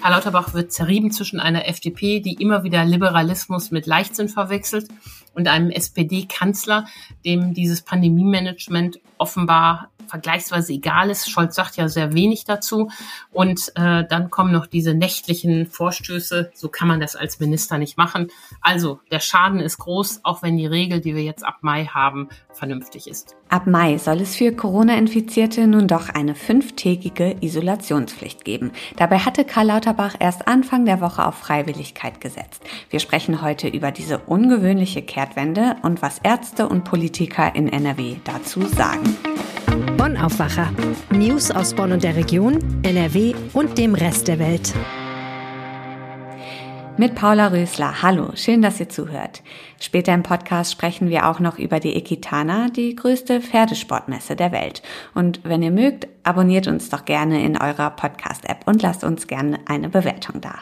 Karl Lauterbach wird zerrieben zwischen einer FDP, die immer wieder Liberalismus mit Leichtsinn verwechselt, und einem SPD-Kanzler, dem dieses Pandemie-Management offenbar vergleichsweise egal ist. Scholz sagt ja sehr wenig dazu. Und äh, dann kommen noch diese nächtlichen Vorstöße. So kann man das als Minister nicht machen. Also der Schaden ist groß, auch wenn die Regel, die wir jetzt ab Mai haben, vernünftig ist. Ab Mai soll es für Corona-Infizierte nun doch eine fünftägige Isolationspflicht geben. Dabei hatte Karl Lauterbach erst Anfang der Woche auf Freiwilligkeit gesetzt. Wir sprechen heute über diese ungewöhnliche Kehrtwende und was Ärzte und Politiker in NRW dazu sagen. Bonn Aufwacher. News aus Bonn und der Region, NRW und dem Rest der Welt. Mit Paula Rösler. Hallo, schön, dass ihr zuhört. Später im Podcast sprechen wir auch noch über die Equitana, die größte Pferdesportmesse der Welt. Und wenn ihr mögt, abonniert uns doch gerne in eurer Podcast-App und lasst uns gerne eine Bewertung da.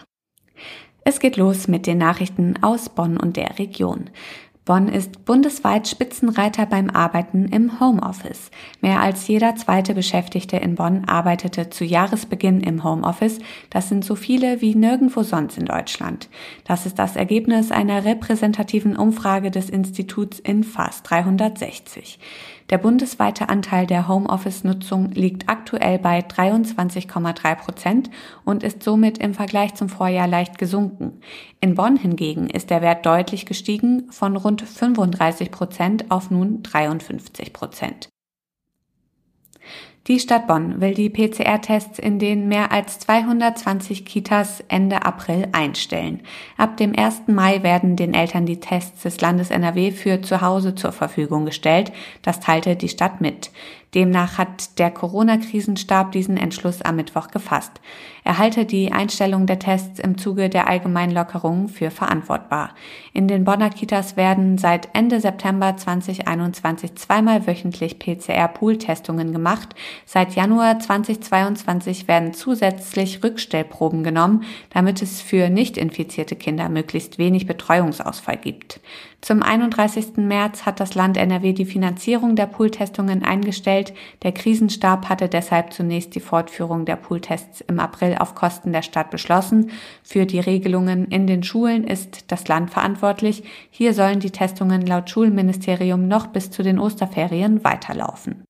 Es geht los mit den Nachrichten aus Bonn und der Region. Bonn ist bundesweit Spitzenreiter beim Arbeiten im Homeoffice. Mehr als jeder zweite Beschäftigte in Bonn arbeitete zu Jahresbeginn im Homeoffice. Das sind so viele wie nirgendwo sonst in Deutschland. Das ist das Ergebnis einer repräsentativen Umfrage des Instituts in fast 360. Der bundesweite Anteil der Homeoffice-Nutzung liegt aktuell bei 23,3 Prozent und ist somit im Vergleich zum Vorjahr leicht gesunken. In Bonn hingegen ist der Wert deutlich gestiegen von rund 35 Prozent auf nun 53 Prozent. Die Stadt Bonn will die PCR-Tests in den mehr als 220 Kitas Ende April einstellen. Ab dem 1. Mai werden den Eltern die Tests des Landes NRW für zu Hause zur Verfügung gestellt. Das teilte die Stadt mit. Demnach hat der Corona-Krisenstab diesen Entschluss am Mittwoch gefasst. Er halte die Einstellung der Tests im Zuge der allgemeinen Lockerungen für verantwortbar. In den Bonner Kitas werden seit Ende September 2021 zweimal wöchentlich PCR-Pool-Testungen gemacht. Seit Januar 2022 werden zusätzlich Rückstellproben genommen, damit es für nicht infizierte Kinder möglichst wenig Betreuungsausfall gibt. Zum 31. März hat das Land NRW die Finanzierung der Pooltestungen eingestellt. Der Krisenstab hatte deshalb zunächst die Fortführung der Pooltests im April auf Kosten der Stadt beschlossen. Für die Regelungen in den Schulen ist das Land verantwortlich. Hier sollen die Testungen laut Schulministerium noch bis zu den Osterferien weiterlaufen.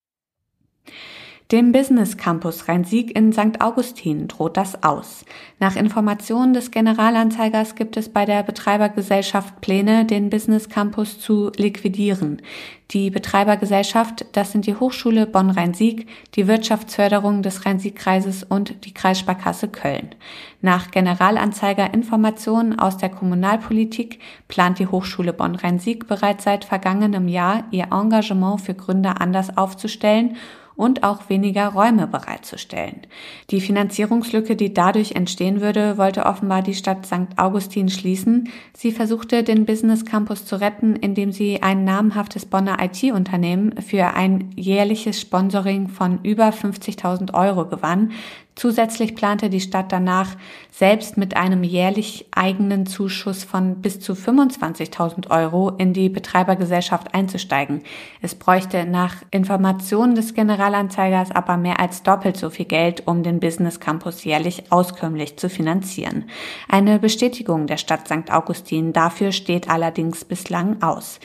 Dem Business Campus Rhein-Sieg in St. Augustin droht das aus. Nach Informationen des Generalanzeigers gibt es bei der Betreibergesellschaft Pläne, den Business Campus zu liquidieren. Die Betreibergesellschaft, das sind die Hochschule Bonn-Rhein-Sieg, die Wirtschaftsförderung des Rhein-Sieg-Kreises und die Kreissparkasse Köln. Nach Generalanzeiger Informationen aus der Kommunalpolitik plant die Hochschule Bonn-Rhein-Sieg bereits seit vergangenem Jahr ihr Engagement für Gründer anders aufzustellen und auch weniger Räume bereitzustellen. Die Finanzierungslücke, die dadurch entstehen würde, wollte offenbar die Stadt St. Augustin schließen. Sie versuchte, den Business Campus zu retten, indem sie ein namhaftes Bonner IT-Unternehmen für ein jährliches Sponsoring von über 50.000 Euro gewann. Zusätzlich plante die Stadt danach, selbst mit einem jährlich eigenen Zuschuss von bis zu 25.000 Euro in die Betreibergesellschaft einzusteigen. Es bräuchte nach Informationen des Generalanzeigers aber mehr als doppelt so viel Geld, um den Business Campus jährlich auskömmlich zu finanzieren. Eine Bestätigung der Stadt St. Augustin dafür steht allerdings bislang aus.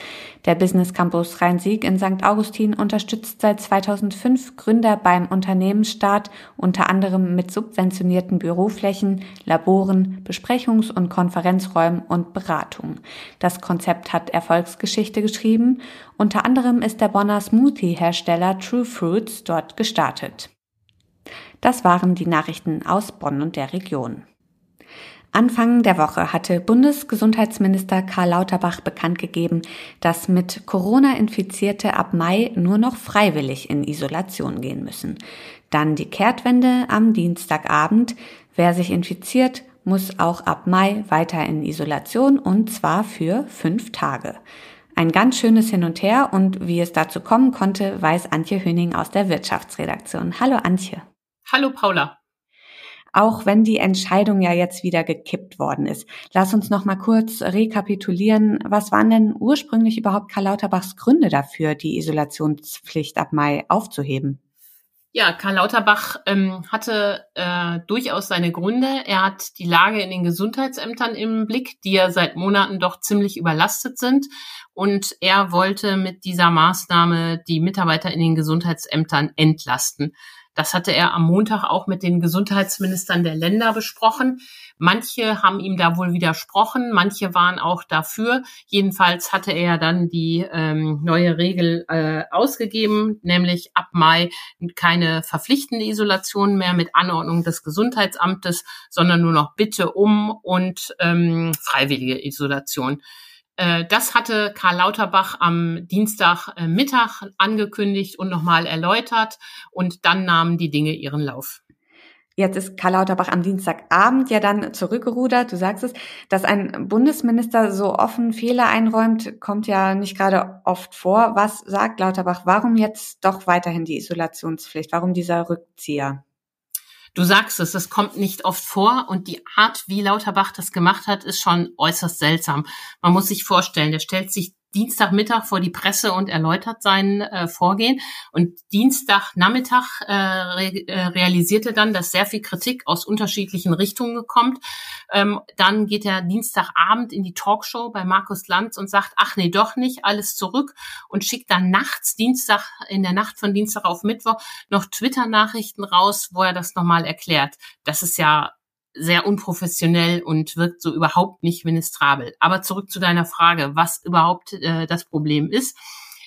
Der Business Campus Rhein-Sieg in St. Augustin unterstützt seit 2005 Gründer beim Unternehmensstart, unter anderem mit subventionierten Büroflächen, Laboren, Besprechungs- und Konferenzräumen und Beratungen. Das Konzept hat Erfolgsgeschichte geschrieben. Unter anderem ist der Bonner Smoothie-Hersteller True Fruits dort gestartet. Das waren die Nachrichten aus Bonn und der Region. Anfang der Woche hatte Bundesgesundheitsminister Karl Lauterbach bekannt gegeben, dass mit Corona Infizierte ab Mai nur noch freiwillig in Isolation gehen müssen. Dann die Kehrtwende am Dienstagabend. Wer sich infiziert, muss auch ab Mai weiter in Isolation und zwar für fünf Tage. Ein ganz schönes Hin und Her und wie es dazu kommen konnte, weiß Antje Höning aus der Wirtschaftsredaktion. Hallo Antje. Hallo Paula auch wenn die Entscheidung ja jetzt wieder gekippt worden ist. Lass uns noch mal kurz rekapitulieren. Was waren denn ursprünglich überhaupt Karl Lauterbachs Gründe dafür, die Isolationspflicht ab Mai aufzuheben? Ja, Karl Lauterbach ähm, hatte äh, durchaus seine Gründe. Er hat die Lage in den Gesundheitsämtern im Blick, die ja seit Monaten doch ziemlich überlastet sind. Und er wollte mit dieser Maßnahme die Mitarbeiter in den Gesundheitsämtern entlasten. Das hatte er am Montag auch mit den Gesundheitsministern der Länder besprochen. Manche haben ihm da wohl widersprochen, manche waren auch dafür. Jedenfalls hatte er dann die ähm, neue Regel äh, ausgegeben, nämlich ab Mai keine verpflichtende Isolation mehr mit Anordnung des Gesundheitsamtes, sondern nur noch Bitte um und ähm, freiwillige Isolation. Äh, das hatte Karl Lauterbach am Dienstagmittag äh, angekündigt und nochmal erläutert und dann nahmen die Dinge ihren Lauf. Jetzt ist Karl Lauterbach am Dienstagabend ja dann zurückgerudert. Du sagst es, dass ein Bundesminister so offen Fehler einräumt, kommt ja nicht gerade oft vor. Was sagt Lauterbach? Warum jetzt doch weiterhin die Isolationspflicht? Warum dieser Rückzieher? Du sagst es, es kommt nicht oft vor und die Art, wie Lauterbach das gemacht hat, ist schon äußerst seltsam. Man muss sich vorstellen, der stellt sich Dienstagmittag vor die Presse und erläutert sein äh, Vorgehen. Und Dienstagnachmittag äh, re äh, realisierte dann, dass sehr viel Kritik aus unterschiedlichen Richtungen kommt. Ähm, dann geht er Dienstagabend in die Talkshow bei Markus Lanz und sagt, ach nee, doch nicht, alles zurück und schickt dann nachts, Dienstag, in der Nacht von Dienstag auf Mittwoch noch Twitter-Nachrichten raus, wo er das nochmal erklärt. Das ist ja sehr unprofessionell und wirkt so überhaupt nicht ministrabel. Aber zurück zu deiner Frage, was überhaupt äh, das Problem ist.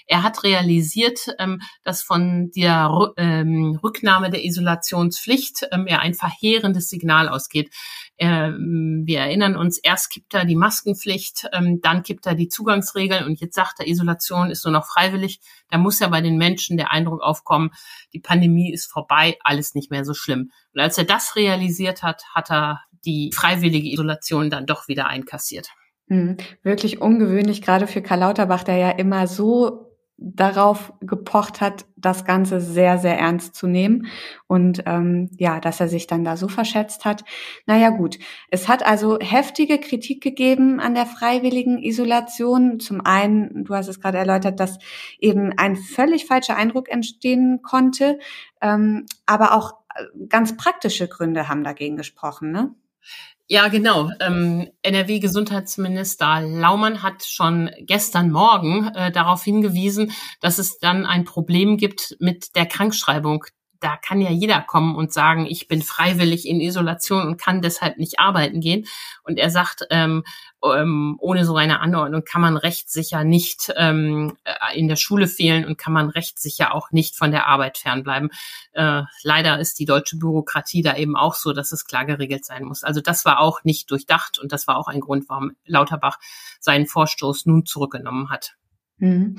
Er hat realisiert, ähm, dass von der ähm, Rücknahme der Isolationspflicht ähm, er ein verheerendes Signal ausgeht. Ähm, wir erinnern uns, erst kippt er die Maskenpflicht, ähm, dann kippt er die Zugangsregeln und jetzt sagt er, Isolation ist nur noch freiwillig. Da muss ja bei den Menschen der Eindruck aufkommen, die Pandemie ist vorbei, alles nicht mehr so schlimm. Und als er das realisiert hat, hat er die freiwillige Isolation dann doch wieder einkassiert. Hm, wirklich ungewöhnlich, gerade für Karl Lauterbach, der ja immer so darauf gepocht hat, das Ganze sehr, sehr ernst zu nehmen und ähm, ja, dass er sich dann da so verschätzt hat. Naja gut, es hat also heftige Kritik gegeben an der freiwilligen Isolation. Zum einen, du hast es gerade erläutert, dass eben ein völlig falscher Eindruck entstehen konnte, ähm, aber auch äh, ganz praktische Gründe haben dagegen gesprochen, ne? Ja, genau. Ähm, NRW-Gesundheitsminister Laumann hat schon gestern Morgen äh, darauf hingewiesen, dass es dann ein Problem gibt mit der Krankschreibung da kann ja jeder kommen und sagen, ich bin freiwillig in Isolation und kann deshalb nicht arbeiten gehen. Und er sagt, ähm, ähm, ohne so eine Anordnung kann man rechtssicher nicht ähm, äh, in der Schule fehlen und kann man rechtssicher auch nicht von der Arbeit fernbleiben. Äh, leider ist die deutsche Bürokratie da eben auch so, dass es klar geregelt sein muss. Also das war auch nicht durchdacht und das war auch ein Grund, warum Lauterbach seinen Vorstoß nun zurückgenommen hat. Mhm.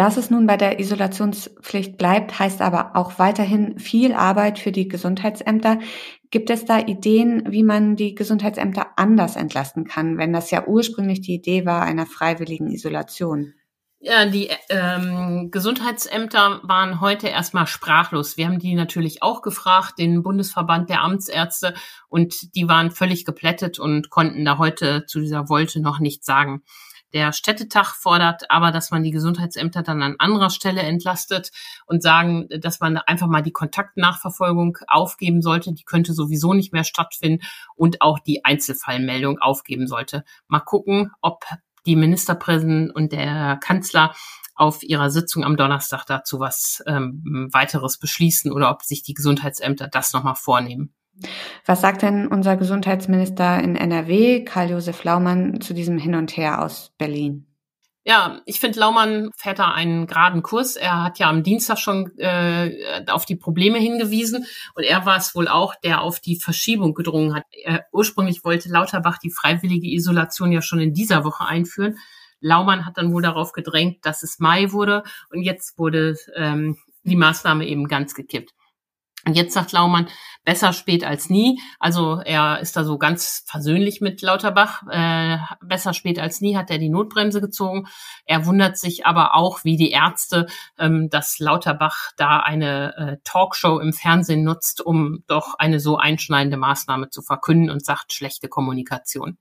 Dass es nun bei der Isolationspflicht bleibt, heißt aber auch weiterhin viel Arbeit für die Gesundheitsämter. Gibt es da Ideen, wie man die Gesundheitsämter anders entlasten kann, wenn das ja ursprünglich die Idee war einer freiwilligen Isolation? Ja, die ähm, Gesundheitsämter waren heute erstmal sprachlos. Wir haben die natürlich auch gefragt, den Bundesverband der Amtsärzte, und die waren völlig geplättet und konnten da heute zu dieser Wolte noch nichts sagen. Der Städtetag fordert aber, dass man die Gesundheitsämter dann an anderer Stelle entlastet und sagen, dass man einfach mal die Kontaktnachverfolgung aufgeben sollte. Die könnte sowieso nicht mehr stattfinden und auch die Einzelfallmeldung aufgeben sollte. Mal gucken, ob die Ministerpräsidenten und der Kanzler auf ihrer Sitzung am Donnerstag dazu was ähm, weiteres beschließen oder ob sich die Gesundheitsämter das nochmal vornehmen. Was sagt denn unser Gesundheitsminister in NRW, Karl-Josef Laumann, zu diesem Hin und Her aus Berlin? Ja, ich finde, Laumann fährt da einen geraden Kurs. Er hat ja am Dienstag schon äh, auf die Probleme hingewiesen und er war es wohl auch, der auf die Verschiebung gedrungen hat. Er, ursprünglich wollte Lauterbach die freiwillige Isolation ja schon in dieser Woche einführen. Laumann hat dann wohl darauf gedrängt, dass es Mai wurde und jetzt wurde ähm, die Maßnahme eben ganz gekippt. Und jetzt sagt Laumann, besser spät als nie. Also er ist da so ganz versöhnlich mit Lauterbach. Äh, besser spät als nie hat er die Notbremse gezogen. Er wundert sich aber auch, wie die Ärzte, ähm, dass Lauterbach da eine äh, Talkshow im Fernsehen nutzt, um doch eine so einschneidende Maßnahme zu verkünden und sagt schlechte Kommunikation.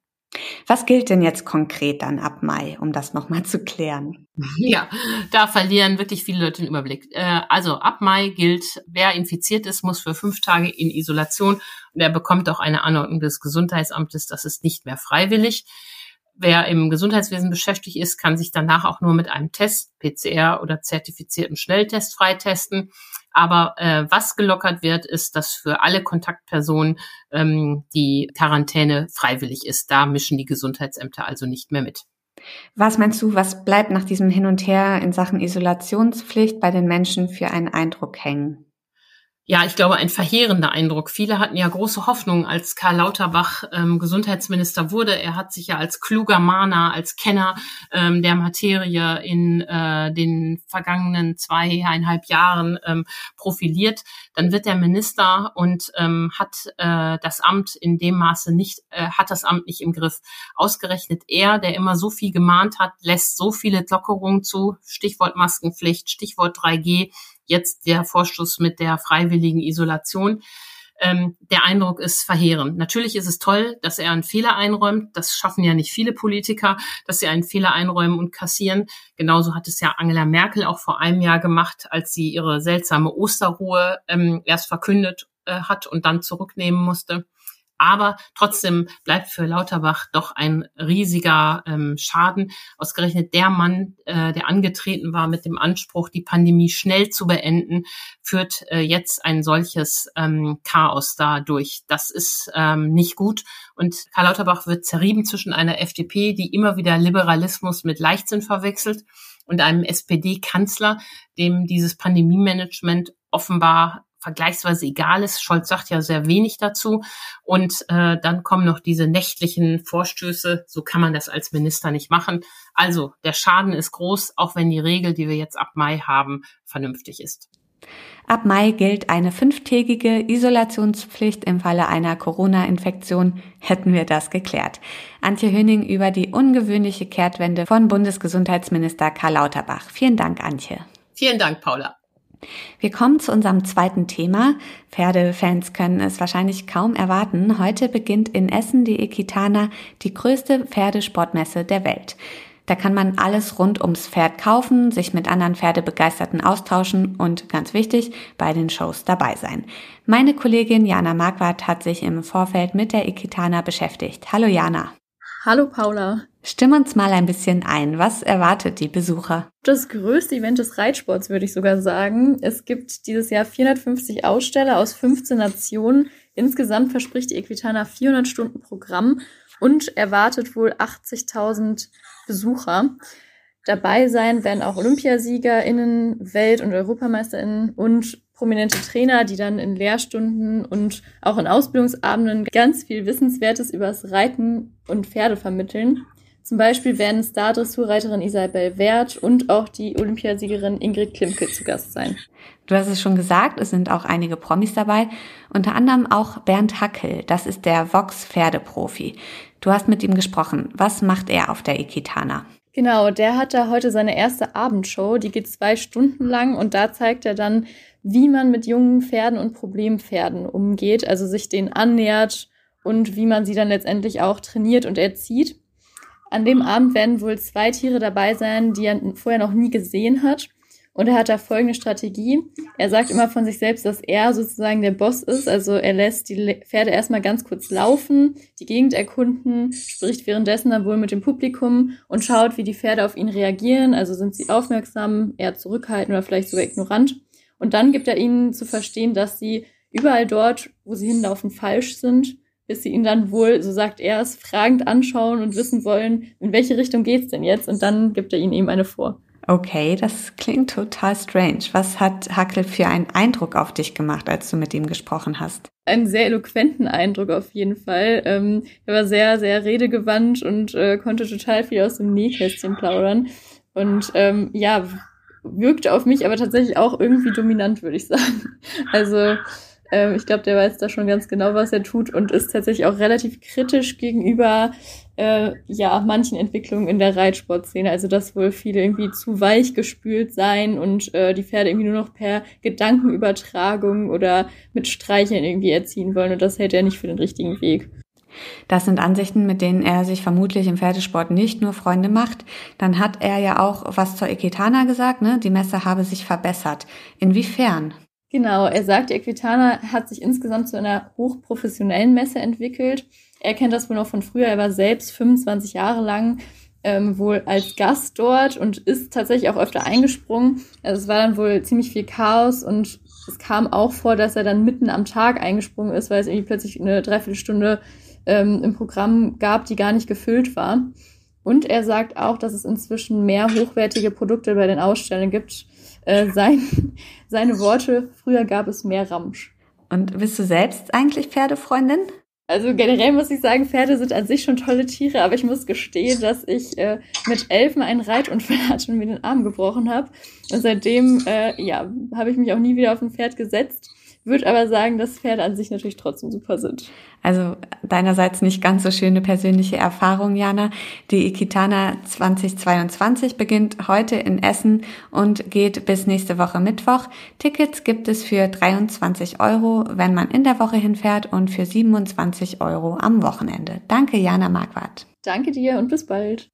Was gilt denn jetzt konkret dann ab Mai, um das nochmal zu klären? Ja, da verlieren wirklich viele Leute den Überblick. Äh, also ab Mai gilt, wer infiziert ist, muss für fünf Tage in Isolation und er bekommt auch eine Anordnung des Gesundheitsamtes. Das ist nicht mehr freiwillig. Wer im Gesundheitswesen beschäftigt ist, kann sich danach auch nur mit einem Test, PCR oder zertifizierten Schnelltest freitesten. Aber äh, was gelockert wird, ist, dass für alle Kontaktpersonen ähm, die Quarantäne freiwillig ist. Da mischen die Gesundheitsämter also nicht mehr mit. Was meinst du, was bleibt nach diesem Hin und Her in Sachen Isolationspflicht bei den Menschen für einen Eindruck hängen? Ja, ich glaube, ein verheerender Eindruck. Viele hatten ja große Hoffnung, als Karl Lauterbach ähm, Gesundheitsminister wurde. Er hat sich ja als kluger Mahner, als Kenner ähm, der Materie in äh, den vergangenen zweieinhalb Jahren ähm, profiliert. Dann wird er Minister und ähm, hat äh, das Amt in dem Maße nicht, äh, hat das Amt nicht im Griff. Ausgerechnet er, der immer so viel gemahnt hat, lässt so viele Lockerungen zu. Stichwort Maskenpflicht, Stichwort 3G jetzt der Vorstoß mit der freiwilligen Isolation. Ähm, der Eindruck ist verheerend. Natürlich ist es toll, dass er einen Fehler einräumt. Das schaffen ja nicht viele Politiker, dass sie einen Fehler einräumen und kassieren. Genauso hat es ja Angela Merkel auch vor einem Jahr gemacht, als sie ihre seltsame Osterruhe ähm, erst verkündet äh, hat und dann zurücknehmen musste. Aber trotzdem bleibt für Lauterbach doch ein riesiger ähm, Schaden. Ausgerechnet der Mann, äh, der angetreten war mit dem Anspruch, die Pandemie schnell zu beenden, führt äh, jetzt ein solches ähm, Chaos da durch. Das ist ähm, nicht gut. Und Karl Lauterbach wird zerrieben zwischen einer FDP, die immer wieder Liberalismus mit Leichtsinn verwechselt, und einem SPD-Kanzler, dem dieses Pandemie-Management offenbar vergleichsweise egal ist. Scholz sagt ja sehr wenig dazu. Und äh, dann kommen noch diese nächtlichen Vorstöße. So kann man das als Minister nicht machen. Also der Schaden ist groß, auch wenn die Regel, die wir jetzt ab Mai haben, vernünftig ist. Ab Mai gilt eine fünftägige Isolationspflicht im Falle einer Corona-Infektion. Hätten wir das geklärt. Antje Höning über die ungewöhnliche Kehrtwende von Bundesgesundheitsminister Karl Lauterbach. Vielen Dank, Antje. Vielen Dank, Paula. Wir kommen zu unserem zweiten Thema. Pferdefans können es wahrscheinlich kaum erwarten. Heute beginnt in Essen die Equitana, die größte Pferdesportmesse der Welt. Da kann man alles rund ums Pferd kaufen, sich mit anderen Pferdebegeisterten austauschen und ganz wichtig, bei den Shows dabei sein. Meine Kollegin Jana Marquardt hat sich im Vorfeld mit der Equitana beschäftigt. Hallo Jana. Hallo Paula. Stimm uns mal ein bisschen ein. Was erwartet die Besucher? Das größte Event des Reitsports, würde ich sogar sagen. Es gibt dieses Jahr 450 Aussteller aus 15 Nationen. Insgesamt verspricht die Equitana 400 Stunden Programm und erwartet wohl 80.000 Besucher. Dabei sein werden auch OlympiasiegerInnen, Welt- und EuropameisterInnen und prominente Trainer, die dann in Lehrstunden und auch in Ausbildungsabenden ganz viel Wissenswertes übers Reiten und Pferde vermitteln. Zum Beispiel werden Star-Dressurreiterin Isabel Wert und auch die Olympiasiegerin Ingrid Klimke zu Gast sein. Du hast es schon gesagt, es sind auch einige Promis dabei, unter anderem auch Bernd Hackel, das ist der Vox-Pferdeprofi. Du hast mit ihm gesprochen. Was macht er auf der Ikitana? Genau, der hat da heute seine erste Abendshow, die geht zwei Stunden lang und da zeigt er dann, wie man mit jungen Pferden und Problempferden umgeht, also sich denen annähert und wie man sie dann letztendlich auch trainiert und erzieht. An dem Abend werden wohl zwei Tiere dabei sein, die er vorher noch nie gesehen hat. Und er hat da folgende Strategie. Er sagt immer von sich selbst, dass er sozusagen der Boss ist. Also er lässt die Pferde erstmal ganz kurz laufen, die Gegend erkunden, spricht währenddessen dann wohl mit dem Publikum und schaut, wie die Pferde auf ihn reagieren. Also sind sie aufmerksam, eher zurückhaltend oder vielleicht sogar ignorant. Und dann gibt er ihnen zu verstehen, dass sie überall dort, wo sie hinlaufen, falsch sind bis sie ihn dann wohl, so sagt er es, fragend anschauen und wissen wollen, in welche Richtung geht's denn jetzt? Und dann gibt er ihnen eben eine vor. Okay, das klingt total strange. Was hat Hackel für einen Eindruck auf dich gemacht, als du mit ihm gesprochen hast? Einen sehr eloquenten Eindruck auf jeden Fall. Ähm, er war sehr, sehr redegewandt und äh, konnte total viel aus dem Nähkästchen plaudern. Und ähm, ja, wirkte auf mich aber tatsächlich auch irgendwie dominant, würde ich sagen. Also ähm, ich glaube, der weiß da schon ganz genau, was er tut und ist tatsächlich auch relativ kritisch gegenüber äh, ja manchen Entwicklungen in der Reitsportszene. Also dass wohl viele irgendwie zu weich gespült seien und äh, die Pferde irgendwie nur noch per Gedankenübertragung oder mit Streicheln irgendwie erziehen wollen. Und das hält er nicht für den richtigen Weg. Das sind Ansichten, mit denen er sich vermutlich im Pferdesport nicht nur Freunde macht. Dann hat er ja auch was zur Equitana gesagt, ne? Die Messe habe sich verbessert. Inwiefern? Genau, er sagt, die Equitana hat sich insgesamt zu einer hochprofessionellen Messe entwickelt. Er kennt das wohl noch von früher. Er war selbst 25 Jahre lang ähm, wohl als Gast dort und ist tatsächlich auch öfter eingesprungen. Also es war dann wohl ziemlich viel Chaos und es kam auch vor, dass er dann mitten am Tag eingesprungen ist, weil es irgendwie plötzlich eine Dreiviertelstunde ähm, im Programm gab, die gar nicht gefüllt war. Und er sagt auch, dass es inzwischen mehr hochwertige Produkte bei den Ausstellungen gibt. Äh, sein, seine Worte, früher gab es mehr Ramsch. Und bist du selbst eigentlich Pferdefreundin? Also generell muss ich sagen, Pferde sind an sich schon tolle Tiere, aber ich muss gestehen, dass ich äh, mit Elfen einen Reitunfall hatte und mir den Arm gebrochen habe. Und seitdem, äh, ja, habe ich mich auch nie wieder auf ein Pferd gesetzt. Würde aber sagen, dass Pferde an sich natürlich trotzdem super sind. Also deinerseits nicht ganz so schöne persönliche Erfahrung, Jana. Die Ikitana 2022 beginnt heute in Essen und geht bis nächste Woche Mittwoch. Tickets gibt es für 23 Euro, wenn man in der Woche hinfährt und für 27 Euro am Wochenende. Danke, Jana Marquardt. Danke dir und bis bald.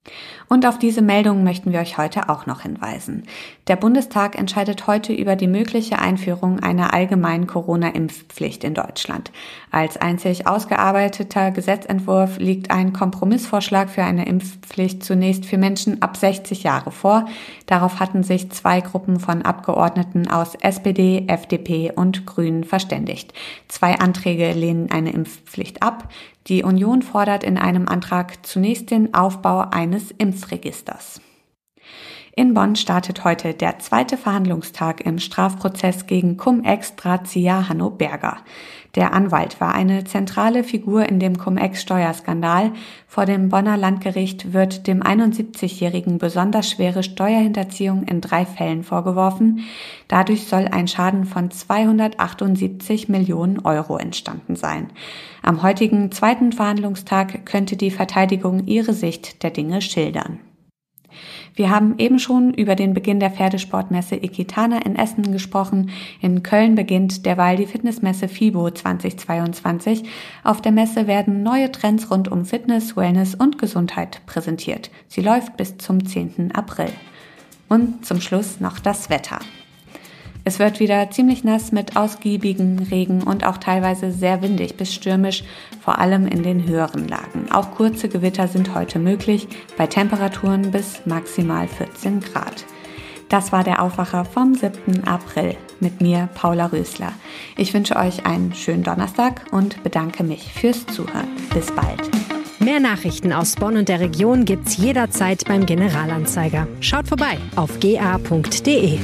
Und auf diese Meldung möchten wir euch heute auch noch hinweisen. Der Bundestag entscheidet heute über die mögliche Einführung einer allgemeinen Corona-Impfpflicht in Deutschland. Als einzig ausgearbeiteter Gesetzentwurf liegt ein Kompromissvorschlag für eine Impfpflicht zunächst für Menschen ab 60 Jahre vor. Darauf hatten sich zwei Gruppen von Abgeordneten aus SPD, FDP und Grünen verständigt. Zwei Anträge lehnen eine Impfpflicht ab. Die Union fordert in einem Antrag zunächst den Aufbau eines Impfregisters. In Bonn startet heute der zweite Verhandlungstag im Strafprozess gegen Cum-Ex-Drahtzieher Hanno Berger. Der Anwalt war eine zentrale Figur in dem Cum-Ex-Steuerskandal. Vor dem Bonner Landgericht wird dem 71-Jährigen besonders schwere Steuerhinterziehung in drei Fällen vorgeworfen. Dadurch soll ein Schaden von 278 Millionen Euro entstanden sein. Am heutigen zweiten Verhandlungstag könnte die Verteidigung ihre Sicht der Dinge schildern. Wir haben eben schon über den Beginn der Pferdesportmesse Equitana in Essen gesprochen. In Köln beginnt derweil die Fitnessmesse FIBO 2022. Auf der Messe werden neue Trends rund um Fitness, Wellness und Gesundheit präsentiert. Sie läuft bis zum 10. April. Und zum Schluss noch das Wetter. Es wird wieder ziemlich nass mit ausgiebigen Regen und auch teilweise sehr windig bis stürmisch, vor allem in den höheren Lagen. Auch kurze Gewitter sind heute möglich, bei Temperaturen bis maximal 14 Grad. Das war der Aufwacher vom 7. April mit mir, Paula Rösler. Ich wünsche euch einen schönen Donnerstag und bedanke mich fürs Zuhören. Bis bald. Mehr Nachrichten aus Bonn und der Region gibt's jederzeit beim Generalanzeiger. Schaut vorbei auf ga.de.